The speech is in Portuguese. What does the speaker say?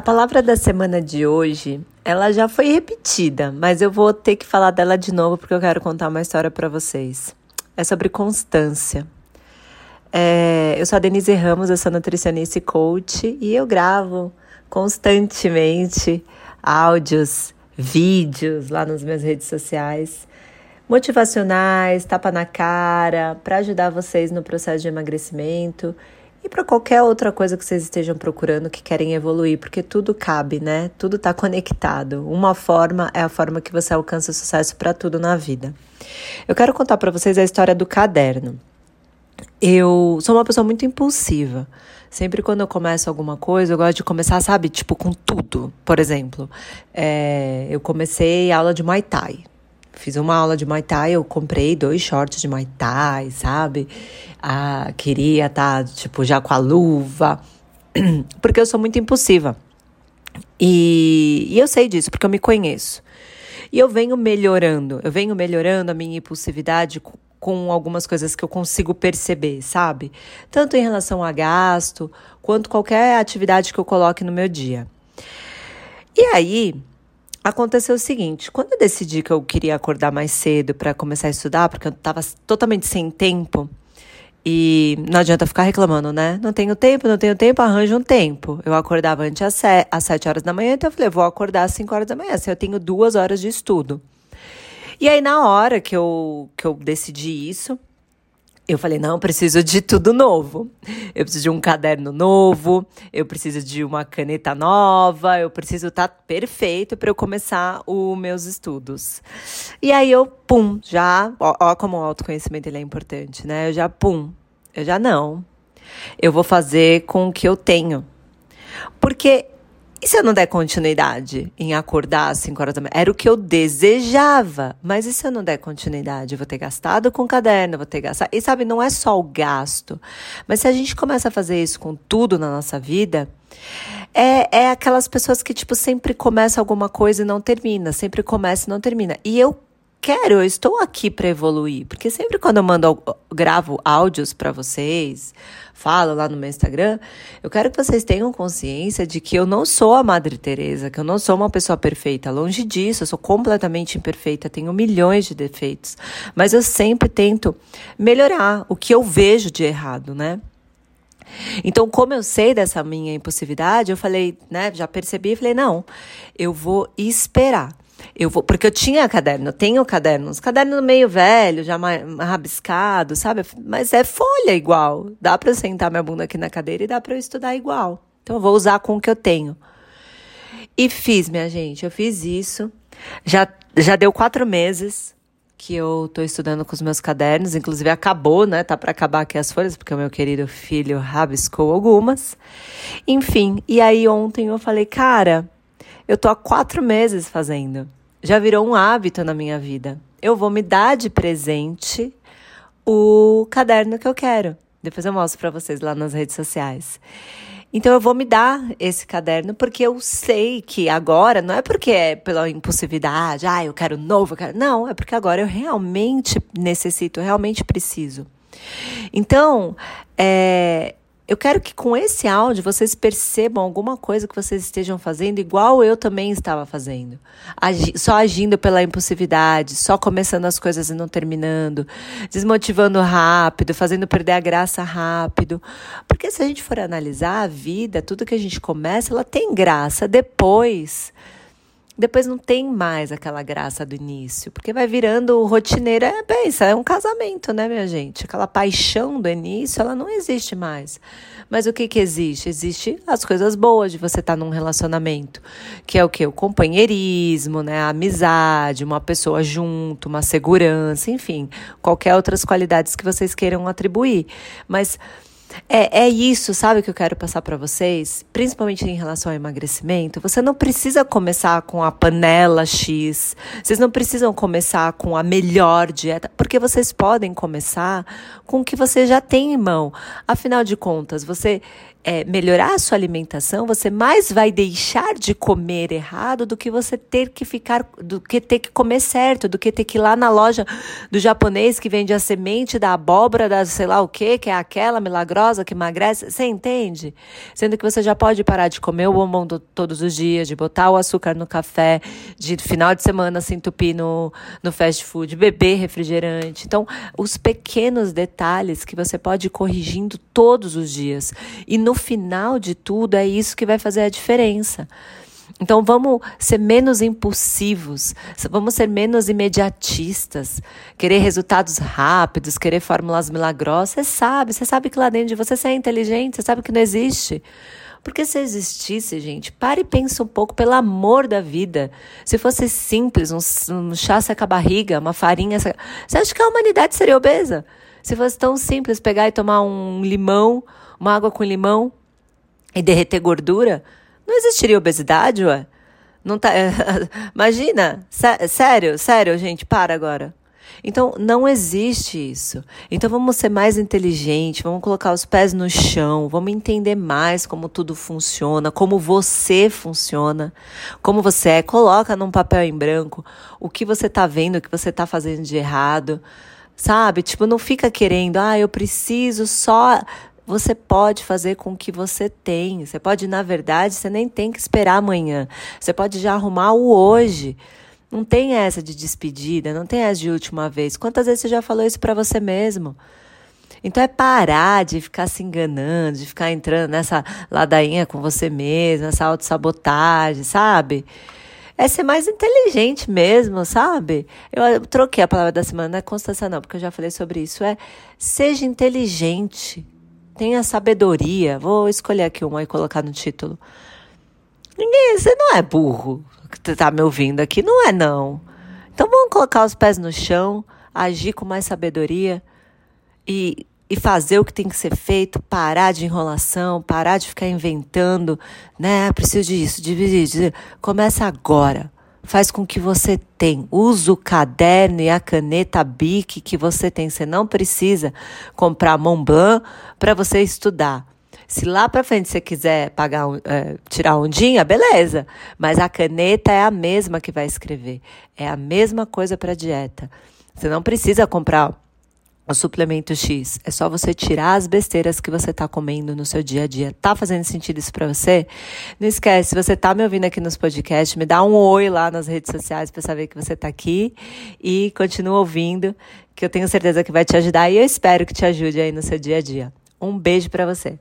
A palavra da semana de hoje, ela já foi repetida, mas eu vou ter que falar dela de novo porque eu quero contar uma história para vocês. É sobre constância. É, eu sou a Denise Ramos, eu sou nutricionista e coach e eu gravo constantemente áudios, vídeos lá nas minhas redes sociais motivacionais, tapa na cara, para ajudar vocês no processo de emagrecimento e para qualquer outra coisa que vocês estejam procurando que querem evoluir, porque tudo cabe, né? Tudo está conectado. Uma forma é a forma que você alcança sucesso para tudo na vida. Eu quero contar para vocês a história do caderno. Eu sou uma pessoa muito impulsiva. Sempre quando eu começo alguma coisa, eu gosto de começar, sabe, tipo, com tudo. Por exemplo, é, eu comecei aula de Muay Thai. Fiz uma aula de Muay Thai, eu comprei dois shorts de Muay Thai, sabe? Ah, queria estar, tá, tipo, já com a luva, porque eu sou muito impulsiva. E, e eu sei disso, porque eu me conheço. E eu venho melhorando, eu venho melhorando a minha impulsividade com, algumas coisas que eu consigo perceber, sabe? Tanto em relação a gasto, quanto qualquer atividade que eu coloque no meu dia. E aí, aconteceu o seguinte: quando eu decidi que eu queria acordar mais cedo para começar a estudar, porque eu estava totalmente sem tempo, e não adianta ficar reclamando, né? Não tenho tempo, não tenho tempo, arranjo um tempo. Eu acordava antes às, se às 7 horas da manhã, então eu falei, vou acordar às 5 horas da manhã, assim eu tenho duas horas de estudo. E aí, na hora que eu, que eu decidi isso, eu falei, não, preciso de tudo novo. Eu preciso de um caderno novo, eu preciso de uma caneta nova, eu preciso estar tá perfeito para eu começar os meus estudos. E aí eu, pum, já, ó, ó como o autoconhecimento ele é importante, né? Eu já, pum, eu já não. Eu vou fazer com o que eu tenho. Porque e se eu não der continuidade em acordar às 5 horas da manhã? Era o que eu desejava. Mas e se eu não der continuidade? Eu vou ter gastado com o caderno, vou ter gastado. E sabe, não é só o gasto. Mas se a gente começa a fazer isso com tudo na nossa vida, é, é aquelas pessoas que, tipo, sempre começa alguma coisa e não termina. Sempre começa e não termina. E eu quero, eu estou aqui para evoluir, porque sempre quando eu mando gravo áudios para vocês, falo lá no meu Instagram, eu quero que vocês tenham consciência de que eu não sou a Madre Teresa, que eu não sou uma pessoa perfeita, longe disso, eu sou completamente imperfeita, tenho milhões de defeitos, mas eu sempre tento melhorar o que eu vejo de errado, né? Então, como eu sei dessa minha impulsividade, eu falei, né, já percebi, falei, não, eu vou esperar. Eu vou, porque eu tinha caderno, eu tenho caderno, uns cadernos meio velho, já rabiscado, sabe? Mas é folha igual. Dá para eu sentar minha bunda aqui na cadeira e dá para eu estudar igual. Então eu vou usar com o que eu tenho. E fiz, minha gente, eu fiz isso. Já, já deu quatro meses que eu tô estudando com os meus cadernos, inclusive acabou, né? Tá para acabar aqui as folhas, porque o meu querido filho rabiscou algumas. Enfim, e aí ontem eu falei, cara, eu tô há quatro meses fazendo. Já virou um hábito na minha vida. Eu vou me dar de presente o caderno que eu quero. Depois eu mostro para vocês lá nas redes sociais. Então eu vou me dar esse caderno porque eu sei que agora não é porque é pela impulsividade, ah, eu quero novo, eu quero... não, é porque agora eu realmente necessito, eu realmente preciso. Então, é, eu quero que com esse áudio vocês percebam alguma coisa que vocês estejam fazendo igual eu também estava fazendo. Agi só agindo pela impulsividade, só começando as coisas e não terminando, desmotivando rápido, fazendo perder a graça rápido. Porque se a gente for analisar a vida, tudo que a gente começa, ela tem graça depois depois não tem mais aquela graça do início, porque vai virando rotineira. É, isso é um casamento, né, minha gente? Aquela paixão do início, ela não existe mais. Mas o que que existe? Existe as coisas boas de você estar tá num relacionamento, que é o que? O companheirismo, né? A amizade, uma pessoa junto, uma segurança, enfim, qualquer outras qualidades que vocês queiram atribuir. Mas é, é isso, sabe, que eu quero passar para vocês, principalmente em relação ao emagrecimento. Você não precisa começar com a panela X, vocês não precisam começar com a melhor dieta, porque vocês podem começar com o que você já tem em mão. Afinal de contas, você é, melhorar a sua alimentação, você mais vai deixar de comer errado do que você ter que ficar, do que ter que comer certo, do que ter que ir lá na loja do japonês que vende a semente da abóbora, da sei lá o que, que é aquela milagrosa que emagrece. Você entende? Sendo que você já pode parar de comer o bombom do, todos os dias, de botar o açúcar no café, de final de semana se entupir no, no fast food, beber refrigerante. Então, os pequenos detalhes que você pode ir corrigindo todos os dias. E no final de tudo é isso que vai fazer a diferença. Então vamos ser menos impulsivos, vamos ser menos imediatistas, querer resultados rápidos, querer fórmulas milagrosas. Você sabe, você sabe que lá dentro de você você é inteligente, você sabe que não existe. Porque se existisse, gente, pare e pense um pouco, pelo amor da vida. Se fosse simples, um, um chá seca barriga, uma farinha seca... Você acha que a humanidade seria obesa? Se fosse tão simples pegar e tomar um limão, uma água com limão e derreter gordura, não existiria obesidade, ué? Não tá, imagina, sério, sério, gente, para agora. Então, não existe isso. Então, vamos ser mais inteligentes, vamos colocar os pés no chão, vamos entender mais como tudo funciona, como você funciona, como você é. Coloca num papel em branco o que você está vendo, o que você está fazendo de errado, sabe? Tipo, não fica querendo, ah, eu preciso só você pode fazer com o que você tem. Você pode, na verdade, você nem tem que esperar amanhã. Você pode já arrumar o hoje. Não tem essa de despedida, não tem essa de última vez. Quantas vezes você já falou isso para você mesmo? Então é parar de ficar se enganando, de ficar entrando nessa ladainha com você mesmo, nessa autossabotagem, sabe? É ser mais inteligente mesmo, sabe? Eu troquei a palavra da semana, não é constância não, porque eu já falei sobre isso. É seja inteligente tenha sabedoria. Vou escolher aqui uma e colocar no título. Ninguém, você não é burro que tá me ouvindo aqui, não é não. Então vamos colocar os pés no chão, agir com mais sabedoria e, e fazer o que tem que ser feito, parar de enrolação, parar de ficar inventando, né? Preciso disso, dividir. Começa agora faz com que você tem. Usa o caderno e a caneta Bic que você tem. Você não precisa comprar Montblanc para você estudar. Se lá para frente você quiser pagar, é, tirar ondinha, beleza. Mas a caneta é a mesma que vai escrever. É a mesma coisa para dieta. Você não precisa comprar o suplemento X. É só você tirar as besteiras que você está comendo no seu dia a dia. Tá fazendo sentido isso para você? Não esquece, se você tá me ouvindo aqui nos podcasts, me dá um oi lá nas redes sociais para saber que você tá aqui e continua ouvindo, que eu tenho certeza que vai te ajudar e eu espero que te ajude aí no seu dia a dia. Um beijo para você.